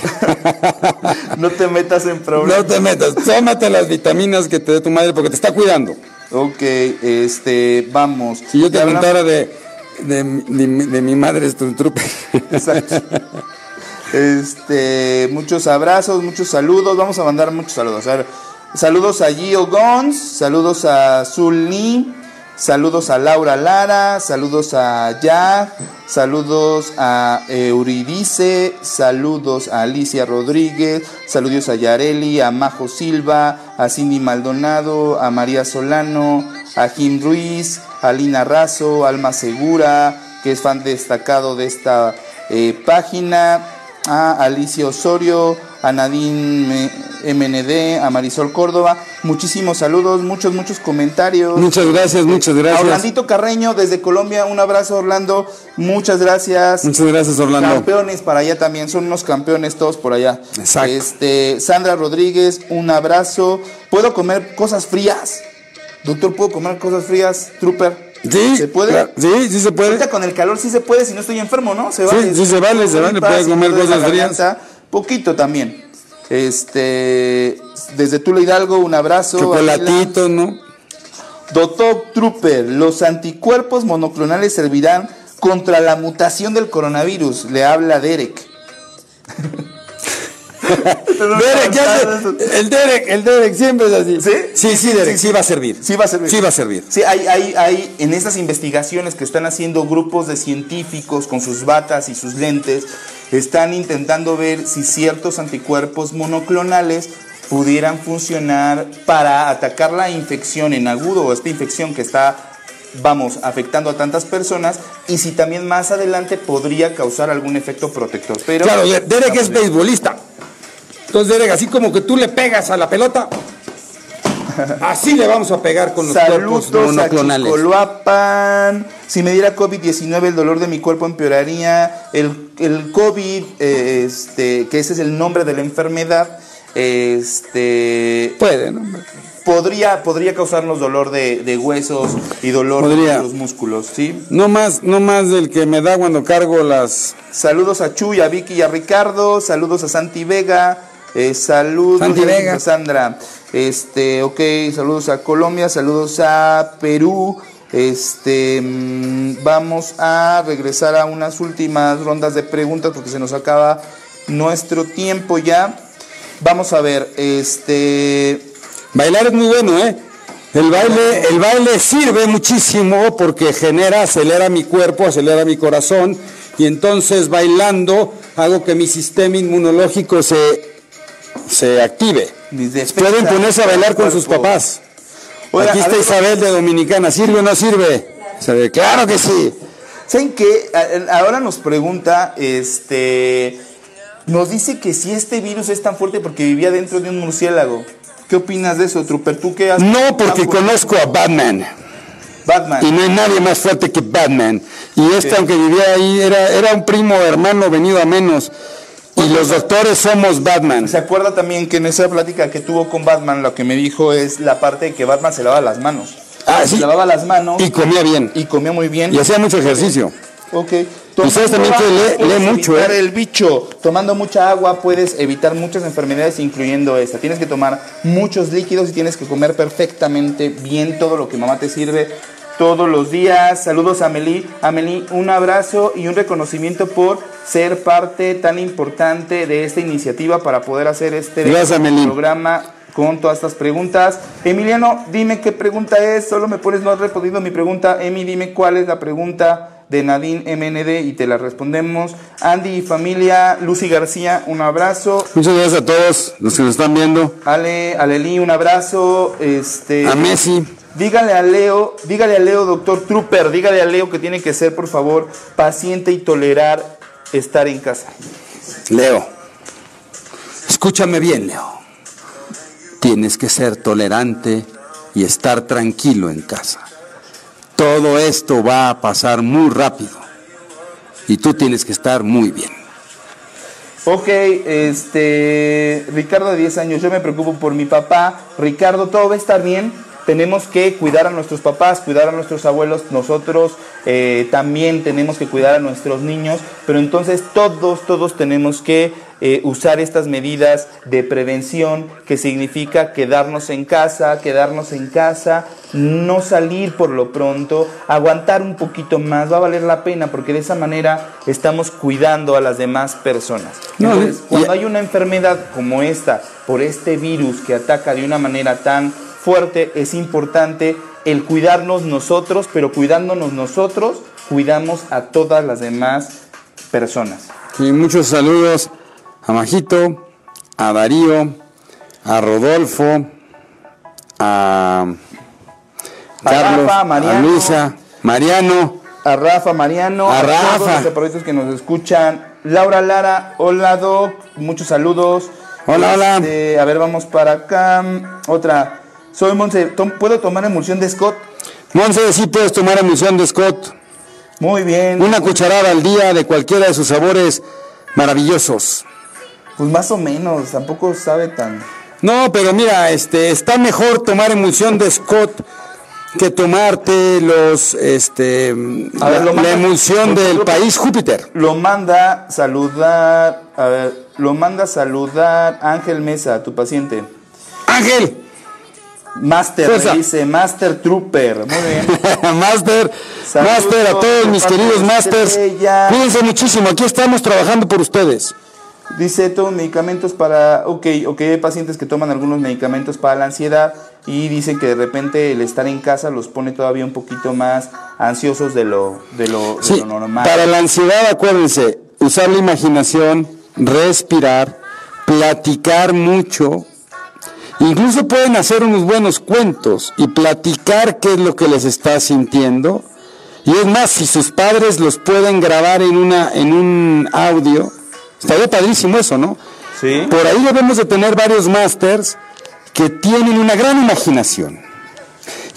no te metas en problemas. No te metas, tómate las vitaminas que te dé tu madre porque te está cuidando. Ok, este, vamos. Si yo te contara de, de, mi madre, es tu trupe. Exacto. Este, muchos abrazos, muchos saludos. Vamos a mandar muchos saludos. A ver, saludos a Gio Gons, saludos a Zulni, Saludos a Laura Lara, saludos a Jack, saludos a Euridice, saludos a Alicia Rodríguez, saludos a Yareli, a Majo Silva, a Cindy Maldonado, a María Solano, a Jim Ruiz, a Lina Razo, Alma Segura, que es fan destacado de esta eh, página, a Alicia Osorio, a Nadine MND, a Marisol Córdoba. Muchísimos saludos, muchos, muchos comentarios. Muchas gracias, muchas gracias. A Orlandito Carreño desde Colombia, un abrazo Orlando, muchas gracias. Muchas gracias Orlando. Campeones para allá también, son unos campeones todos por allá. Exacto. Este, Sandra Rodríguez, un abrazo. ¿Puedo comer cosas frías? Doctor, ¿puedo comer cosas frías? Trooper. Sí, ¿Se puede? sí, sí se puede. Ahorita con el calor sí se puede si no estoy enfermo, ¿no? Se vale. Sí, sí se vale, se vale, puedes comer cosas frías. Poquito también. Este, desde Tula Hidalgo, un abrazo. Chocolatito, ¿no? Doctor Trooper, los anticuerpos monoclonales servirán contra la mutación del coronavirus. Le habla Derek. Derek, el Derek, el Derek siempre es así. ¿Sí? Sí, sí, Derek, sí, va a servir. Sí va a servir. Sí va a servir. Sí, hay, hay, hay en estas investigaciones que están haciendo grupos de científicos con sus batas y sus lentes, están intentando ver si ciertos anticuerpos monoclonales pudieran funcionar para atacar la infección en agudo o esta infección que está vamos, afectando a tantas personas y si también más adelante podría causar algún efecto protector. Pero, claro, Derek es beisbolista. Entonces, Derek, así como que tú le pegas a la pelota, así le vamos a pegar con los cuerpos monoclonales. A si me diera COVID-19, el dolor de mi cuerpo empeoraría. El, el COVID, eh, este, que ese es el nombre de la enfermedad, este... Puede, ¿no? Podría, podría causarnos dolor de, huesos y dolor de los músculos, ¿sí? No más, no más del que me da cuando cargo las... Saludos a Chuy, a Vicky y a Ricardo, saludos a Santi Vega, eh, saludos a Sandra. Este, ok, saludos a Colombia, saludos a Perú. Este, mm, vamos a regresar a unas últimas rondas de preguntas porque se nos acaba nuestro tiempo ya. Vamos a ver, este. Bailar es muy bueno, ¿eh? El baile, el baile sirve muchísimo porque genera, acelera mi cuerpo, acelera mi corazón y entonces bailando hago que mi sistema inmunológico se se active. Pueden ponerse a bailar con sus papás. Aquí está Isabel de Dominicana, ¿sirve o no sirve? Claro que sí. ¿Saben qué? Ahora nos pregunta, este, nos dice que si este virus es tan fuerte porque vivía dentro de un murciélago. ¿Qué opinas de eso, Trooper? ¿Tú qué has No, porque conozco a Batman. Batman. Y no hay nadie más fuerte que Batman. Y este, aunque vivía ahí, era, era un primo hermano venido a menos. Y los doctores somos Batman. ¿Se acuerda también que en esa plática que tuvo con Batman lo que me dijo es la parte de que Batman se lavaba las manos? Ah, sí. Se lavaba las manos. Y comía bien. Y comía muy bien. Y hacía mucho ejercicio. Ok. Ustedes también que lee, mucho, ¿eh? el bicho. Tomando mucha agua puedes evitar muchas enfermedades, incluyendo esta. Tienes que tomar muchos líquidos y tienes que comer perfectamente bien todo lo que mamá te sirve todos los días. Saludos a Amelie. Amelie, un abrazo y un reconocimiento por ser parte tan importante de esta iniciativa para poder hacer este programa con todas estas preguntas. Emiliano, dime qué pregunta es. Solo me pones, no has respondido mi pregunta. Emi, dime cuál es la pregunta de Nadine MND y te la respondemos. Andy y familia, Lucy García, un abrazo. Muchas gracias a todos los que nos están viendo. Ale, Aleli, un abrazo. Este, A Messi. Dígale a Leo, dígale a Leo, doctor Trooper, dígale a Leo que tiene que ser, por favor, paciente y tolerar estar en casa. Leo, escúchame bien, Leo. Tienes que ser tolerante y estar tranquilo en casa. Todo esto va a pasar muy rápido y tú tienes que estar muy bien. Ok, este, Ricardo de 10 años, yo me preocupo por mi papá. Ricardo, todo va a estar bien. Tenemos que cuidar a nuestros papás, cuidar a nuestros abuelos. Nosotros eh, también tenemos que cuidar a nuestros niños. Pero entonces todos, todos tenemos que eh, usar estas medidas de prevención, que significa quedarnos en casa, quedarnos en casa, no salir por lo pronto, aguantar un poquito más, va a valer la pena porque de esa manera estamos cuidando a las demás personas. Entonces, cuando hay una enfermedad como esta, por este virus que ataca de una manera tan fuerte, es importante el cuidarnos nosotros, pero cuidándonos nosotros, cuidamos a todas las demás personas. Y muchos saludos a Majito, a Darío, a Rodolfo, a Carlos, Rafa, a Mariano. Luisa, Mariano. A Rafa Mariano, A todos Rafa. los chaparritos que nos escuchan. Laura Lara, hola Doc, muchos saludos. Hola, hola. Este, A ver, vamos para acá. Otra. Soy Monse, ¿puedo tomar emulsión de Scott? Monse, sí puedes tomar emulsión de Scott. Muy bien. Una cucharada al día de cualquiera de sus sabores maravillosos. Pues más o menos, tampoco sabe tan... No, pero mira, este, está mejor tomar emulsión de Scott que tomarte los, este, A ver, la, lo la manda- emulsión por del país Júpiter. Lo manda saludar, a ver, lo manda saludar Ángel Mesa, tu paciente. Ángel, Master, me dice, Master Trooper. Muy bien. Master, Saludos Master, a todos mis queridos Masters. Estrella. Cuídense muchísimo, aquí estamos trabajando por ustedes. Dice todos medicamentos para, ok, ok, hay pacientes que toman algunos medicamentos para la ansiedad y dicen que de repente el estar en casa los pone todavía un poquito más ansiosos de lo, de lo, de lo normal. para la ansiedad, acuérdense, usar la imaginación, respirar, platicar mucho. Incluso pueden hacer unos buenos cuentos y platicar qué es lo que les está sintiendo. Y es más, si sus padres los pueden grabar en, una, en un audio, estaría padrísimo eso, ¿no? Sí. Por ahí debemos de tener varios masters que tienen una gran imaginación.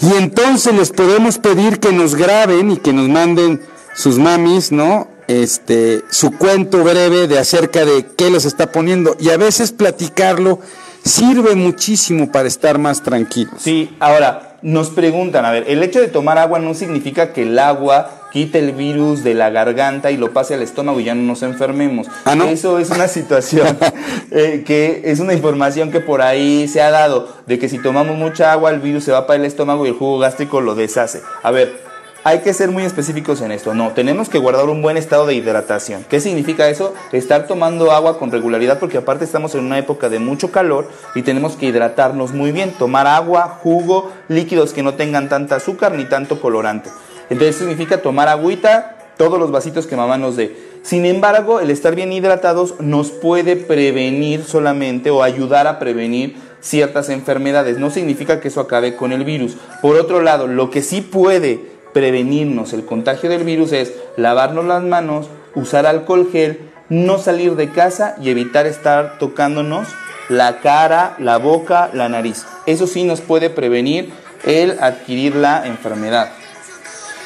Y entonces les podemos pedir que nos graben y que nos manden sus mamis, ¿no? Este, su cuento breve de acerca de qué los está poniendo. Y a veces platicarlo sirve muchísimo para estar más tranquilos. Sí, ahora, nos preguntan, a ver, el hecho de tomar agua no significa que el agua quite el virus de la garganta y lo pase al estómago y ya no nos enfermemos. Ah, ¿no? Eso es una situación eh, que es una información que por ahí se ha dado, de que si tomamos mucha agua el virus se va para el estómago y el jugo gástrico lo deshace. A ver, hay que ser muy específicos en esto. No, tenemos que guardar un buen estado de hidratación. ¿Qué significa eso? Estar tomando agua con regularidad porque aparte estamos en una época de mucho calor y tenemos que hidratarnos muy bien. Tomar agua, jugo, líquidos que no tengan tanta azúcar ni tanto colorante. Entonces significa tomar agüita, todos los vasitos que mamá nos dé. Sin embargo, el estar bien hidratados nos puede prevenir solamente o ayudar a prevenir ciertas enfermedades. No significa que eso acabe con el virus. Por otro lado, lo que sí puede prevenirnos el contagio del virus es lavarnos las manos, usar alcohol gel, no salir de casa y evitar estar tocándonos la cara, la boca, la nariz. Eso sí nos puede prevenir el adquirir la enfermedad.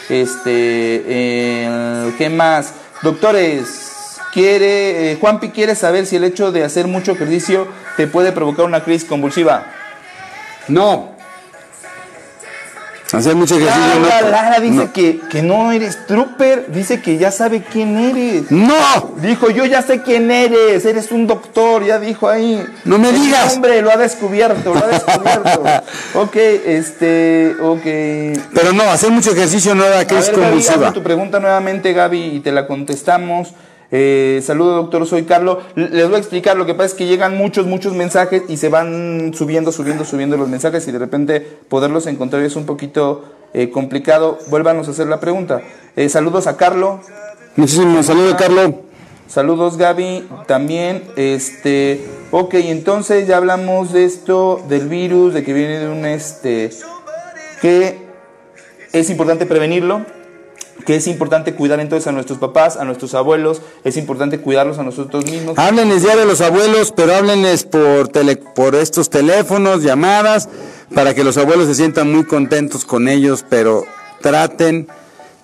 Este, eh, ¿qué más? Doctores, quiere, eh, Juanpi quiere saber si el hecho de hacer mucho ejercicio te puede provocar una crisis convulsiva. No. Hacer mucho ejercicio. Lara, no- Lara dice no. que, que no eres trooper, dice que ya sabe quién eres. ¡No! Dijo, yo ya sé quién eres, eres un doctor, ya dijo ahí. No me El digas. hombre lo ha descubierto, lo ha descubierto. ok, este, ok. Pero no, hacer mucho ejercicio no da que es ver, Gaby, tu pregunta nuevamente, Gaby, y te la contestamos. Eh, saludo, doctor, soy Carlos. Les voy a explicar, lo que pasa es que llegan muchos, muchos mensajes y se van subiendo, subiendo, subiendo los mensajes y de repente poderlos encontrar es un poquito eh, complicado, vuélvanos a hacer la pregunta. Eh, saludos a Carlo. Muchísimos saludos, Carlos. Saludos Gaby, también, este, ok, entonces ya hablamos de esto, del virus, de que viene de un, este, que es importante prevenirlo, que es importante cuidar entonces a nuestros papás, a nuestros abuelos, es importante cuidarlos a nosotros mismos. Háblenles ya de los abuelos, pero háblenles por, tele, por estos teléfonos, llamadas, para que los abuelos se sientan muy contentos con ellos, pero traten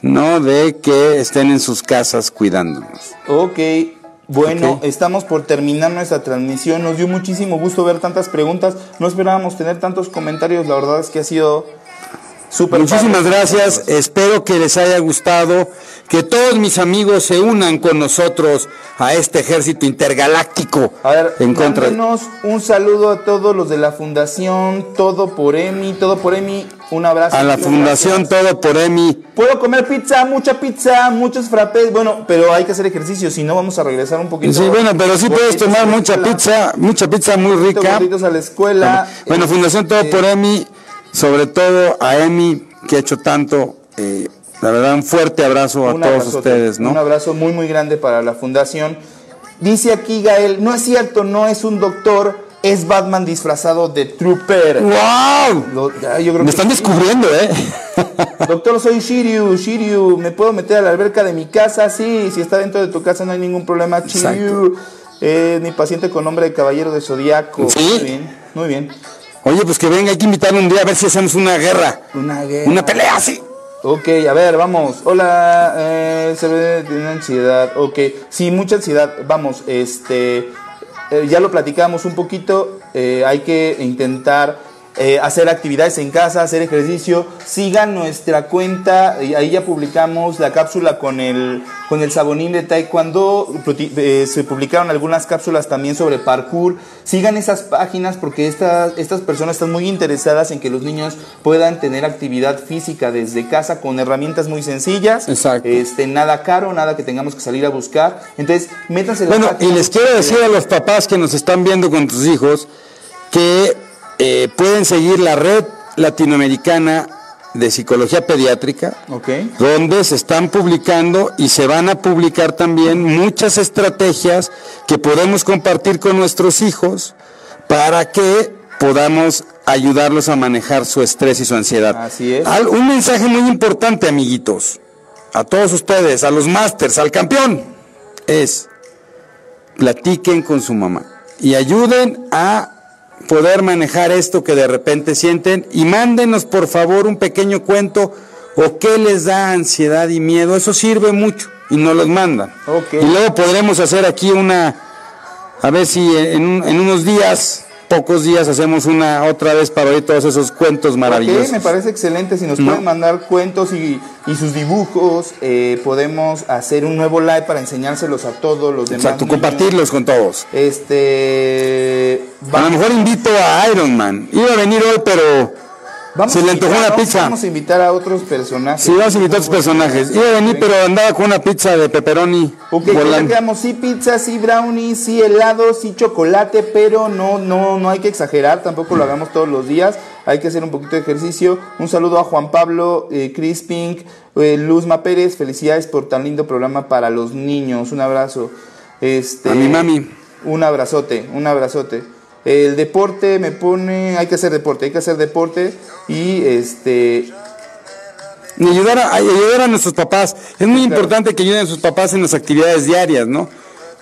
no de que estén en sus casas cuidándonos. Ok, bueno, estamos por terminar nuestra transmisión. Nos dio muchísimo gusto ver tantas preguntas. No esperábamos tener tantos comentarios. La verdad es que ha sido súper. Muchísimas padre. gracias, espero que les haya gustado, que todos mis amigos se unan con nosotros a este ejército intergaláctico A ver, en contra. un saludo a todos los de la Fundación Todo por Emi. Todo por Emi, un abrazo. A la Fundación gracias. Todo por Emi. Puedo comer pizza, mucha pizza, muchos frappés. Bueno, pero hay que hacer ejercicio, si no vamos a regresar un poquito. Sí, bueno, pero sí puedes tomar mucha escuela. pizza, mucha pizza muy rica. a la escuela. Bueno, Fundación Todo Este, por Emi, sobre todo a Emi, que ha hecho tanto. eh, la verdad, un fuerte abrazo a Un todos ustedes, Un ¿no? abrazo muy, muy grande para la fundación. Dice aquí Gael, no es cierto, no es un doctor, es Batman disfrazado de Trooper. ¡Wow! Lo- yo creo Me que están sí. descubriendo, ¿eh? Doctor, soy Shiryu, Shiryu, ¿me puedo meter a la alberca de mi casa? Sí, si está dentro de tu casa no hay ningún problema, Shiryu. Eh, mi paciente con nombre de caballero de zodiaco. Sí. Muy bien, muy bien. Oye, pues que venga, hay que invitarlo un día a ver si hacemos una guerra. Una guerra. Una pelea así. Ok, a ver, vamos. Hola, eh, se ve tiene ansiedad. Ok, sí, mucha ansiedad. Vamos, este, eh, ya lo platicamos un poquito. eh, hay que intentar eh, hacer actividades en casa, hacer ejercicio. Sigan nuestra cuenta. y ahí ya publicamos la cápsula con el con el sabonín de Taekwondo. Eh, se publicaron algunas cápsulas también sobre parkour. Sigan esas páginas porque estas estas personas están muy interesadas en que los niños puedan tener actividad física desde casa con herramientas muy sencillas. Exacto. Este, nada caro, nada que tengamos que salir a buscar. Entonces, métanse la Bueno, y les quiero decir a los papás que nos están viendo con sus hijos que eh, pueden seguir la red latinoamericana de psicología pediátrica, donde se están publicando y se van a publicar también muchas estrategias que podemos compartir con nuestros hijos para que podamos ayudarlos a manejar su estrés y su ansiedad. Así es. Al- un mensaje muy importante, amiguitos, a todos ustedes, a los másters, al campeón, es platiquen con su mamá y ayuden a poder manejar esto que de repente sienten y mándenos por favor un pequeño cuento o qué les da ansiedad y miedo. Eso sirve mucho y nos los mandan. Y luego podremos hacer aquí una, a ver si en, en unos días, pocos días, hacemos una otra vez para oír todos esos cuentos maravillosos. Me parece excelente. Si nos No. pueden mandar cuentos y, y sus dibujos, eh, podemos hacer un nuevo live para enseñárselos a todos los demás. Exacto, niños. compartirlos con todos. Este. A lo mejor invito a Iron Man. Iba a venir hoy, pero vamos se le antojó una pizza. Vamos a invitar a otros personajes. sí, vamos a invitar a tus personajes. Iba a venir, pero andaba con una pizza de pepperoni. Ok, ya sí pizza, sí brownie, sí helado, sí chocolate, pero no, no, no hay que exagerar, tampoco lo hagamos todos los días, hay que hacer un poquito de ejercicio. Un saludo a Juan Pablo, eh, Chris Pink, eh, Luzma Pérez, felicidades por tan lindo programa para los niños, un abrazo. Este, A mi mami. Un abrazote, un abrazote. El deporte me pone, hay que hacer deporte, hay que hacer deporte y este Y ayudar a, ayudar a nuestros papás. Es muy importante que ayuden a sus papás en las actividades diarias, ¿no?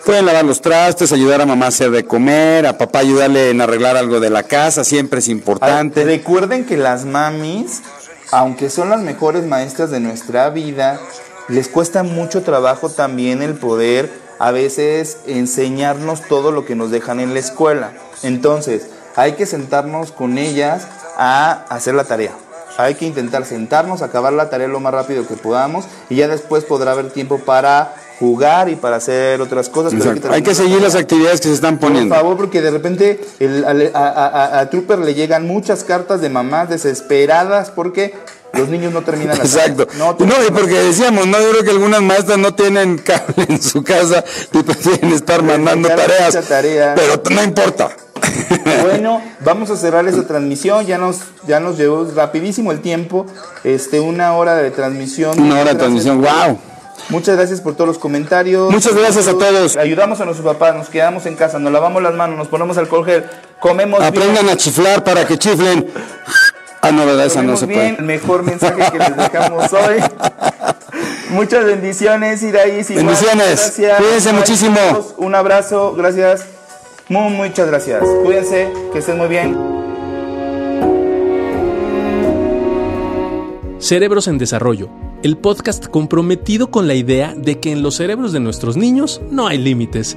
Pueden lavar los trastes, ayudar a mamá a hacer de comer, a papá ayudarle en arreglar algo de la casa, siempre es importante. Recuerden que las mamis, aunque son las mejores maestras de nuestra vida, les cuesta mucho trabajo también el poder a veces enseñarnos todo lo que nos dejan en la escuela. Entonces, hay que sentarnos con ellas a hacer la tarea. Hay que intentar sentarnos, acabar la tarea lo más rápido que podamos y ya después podrá haber tiempo para jugar y para hacer otras cosas. pero. Hay que seguir las actividades que se están Por poniendo. favor, porque de repente el- al- a, a- a- a Trooper le llegan muchas cartas de mamás desesperadas porque los niños no terminan la. Exacto. No, No, y porque decíamos, no, yo creo que algunas maestras no tienen cable en su casa y prefieren estar mandando tareas. tarea. Pero no importa. Bueno, vamos a cerrar esta transmisión. Ya nos, ya nos llevó rapidísimo el tiempo. Este, una hora de transmisión. Una hora de transmisión, wow. Muchas gracias por todos los comentarios. Muchas gracias a todos. Ayudamos a nuestros papás, nos quedamos en casa, nos lavamos las manos, nos ponemos alcohol gel, comemos Aprendan bien. a chiflar para que chiflen. Ah, no, verdad, esa no comemos se bien, el mejor mensaje que les dejamos hoy. Muchas bendiciones, Iraís. igual, Bendiciones. Gracias. Cuídense Bye, muchísimo. Un abrazo, gracias. Muy, muchas gracias. Cuídense, que estén muy bien. Cerebros en Desarrollo, el podcast comprometido con la idea de que en los cerebros de nuestros niños no hay límites.